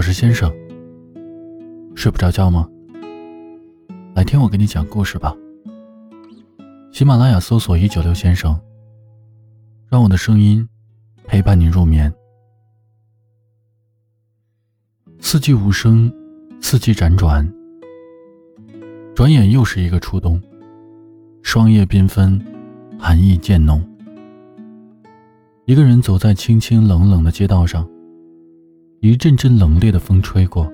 我是先生，睡不着觉吗？来听我给你讲故事吧。喜马拉雅搜索一九六先生，让我的声音陪伴你入眠。四季无声，四季辗转，转眼又是一个初冬。霜叶缤纷，寒意渐浓。一个人走在清清冷冷的街道上，一阵阵冷冽的风吹过，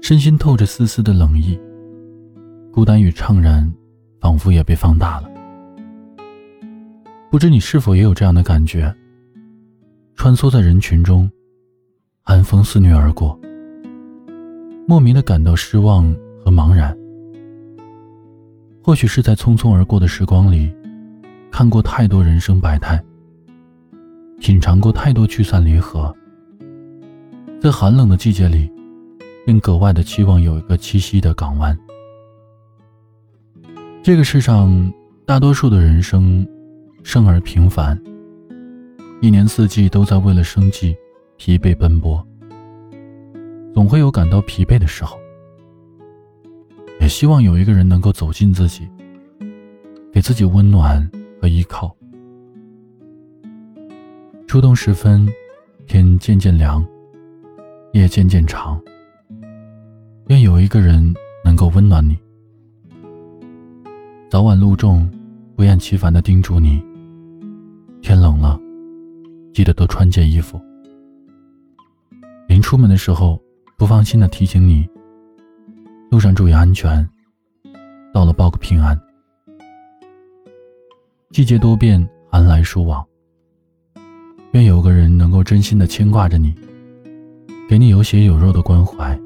身心透着丝丝的冷意，孤单与怅然仿佛也被放大了。不知你是否也有这样的感觉？穿梭在人群中，寒风肆虐而过，莫名的感到失望和茫然。或许是在匆匆而过的时光里，看过太多人生百态。品尝过太多聚散离合，在寒冷的季节里，便格外的期望有一个栖息的港湾。这个世上，大多数的人生，生而平凡，一年四季都在为了生计疲惫奔波，总会有感到疲惫的时候。也希望有一个人能够走进自己，给自己温暖和依靠。初冬时分，天渐渐凉，夜渐渐长。愿有一个人能够温暖你，早晚露重，不厌其烦的叮嘱你：天冷了，记得多穿件衣服。临出门的时候，不放心的提醒你：路上注意安全，到了报个平安。季节多变，寒来暑往。愿有个人能够真心的牵挂着你，给你有血有肉的关怀，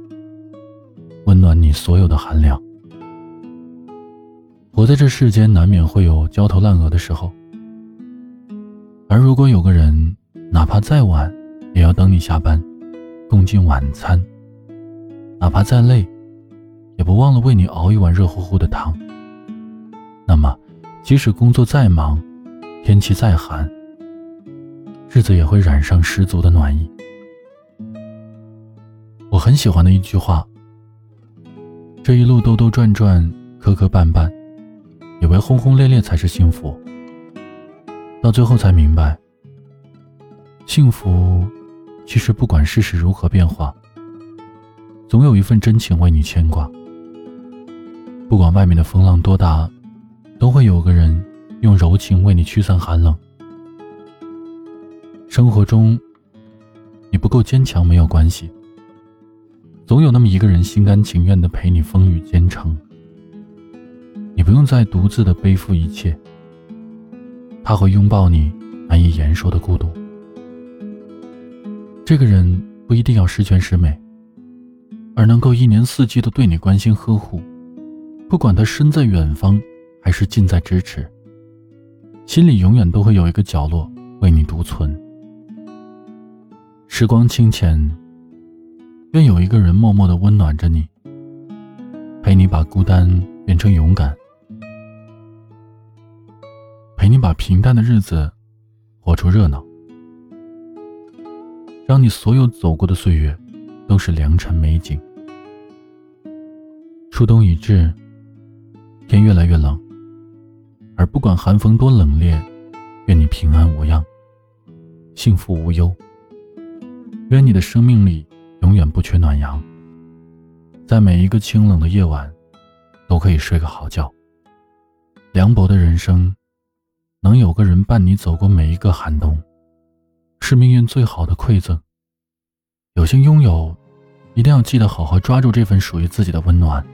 温暖你所有的寒凉。活在这世间，难免会有焦头烂额的时候，而如果有个人，哪怕再晚，也要等你下班，共进晚餐；哪怕再累，也不忘了为你熬一碗热乎乎的汤。那么，即使工作再忙，天气再寒。日子也会染上十足的暖意。我很喜欢的一句话：这一路兜兜转转，磕磕绊绊，以为轰轰烈烈才是幸福，到最后才明白，幸福其实不管世事如何变化，总有一份真情为你牵挂。不管外面的风浪多大，都会有个人用柔情为你驱散寒冷。生活中，你不够坚强没有关系，总有那么一个人心甘情愿的陪你风雨兼程。你不用再独自的背负一切，他会拥抱你难以言说的孤独。这个人不一定要十全十美，而能够一年四季都对你关心呵护，不管他身在远方还是近在咫尺，心里永远都会有一个角落为你独存。时光清浅，愿有一个人默默的温暖着你，陪你把孤单变成勇敢，陪你把平淡的日子活出热闹，让你所有走过的岁月都是良辰美景。初冬已至，天越来越冷，而不管寒风多冷冽，愿你平安无恙，幸福无忧。愿你的生命里永远不缺暖阳，在每一个清冷的夜晚，都可以睡个好觉。凉薄的人生，能有个人伴你走过每一个寒冬，是命运最好的馈赠。有幸拥有，一定要记得好好抓住这份属于自己的温暖，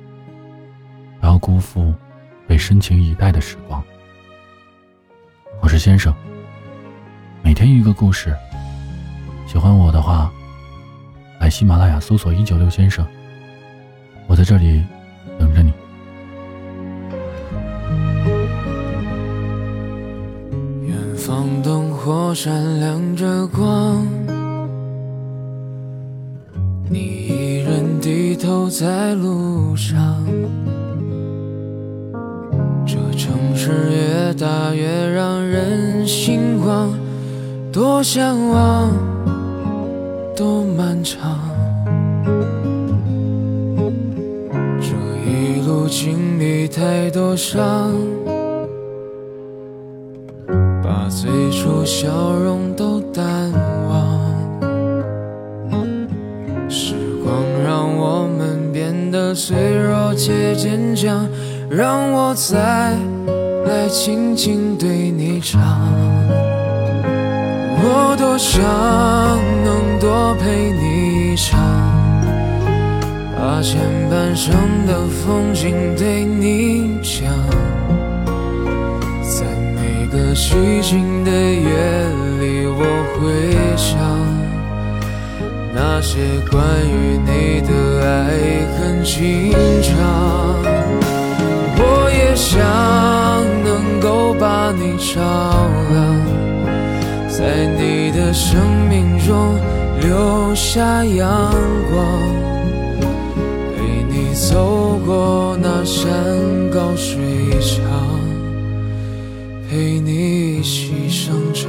不要辜负被深情以待的时光。我是先生，每天一个故事。喜欢我的话，来喜马拉雅搜索“一九六先生”，我在这里等着你。远方灯火闪亮着光，你一人低头在路上，这城市越大越让人心慌，多向往。多漫长。这一路经历太多伤把最初笑容都淡忘。时光让我们变得脆弱且坚强让我再来轻轻对你唱。我多想能多陪你一场，把前半生的风景对你讲，在每个寂静的夜里，我会想那些关于你的爱恨情长。我也想能够把你照亮。在你的生命中留下阳光，陪你走过那山高水长，陪你一起生长。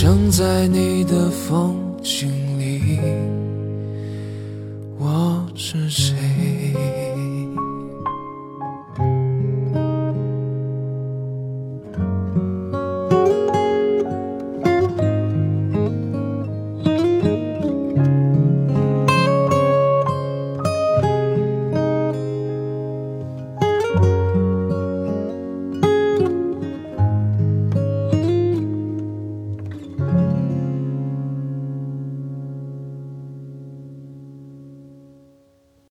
这一生在你的风景里，我是？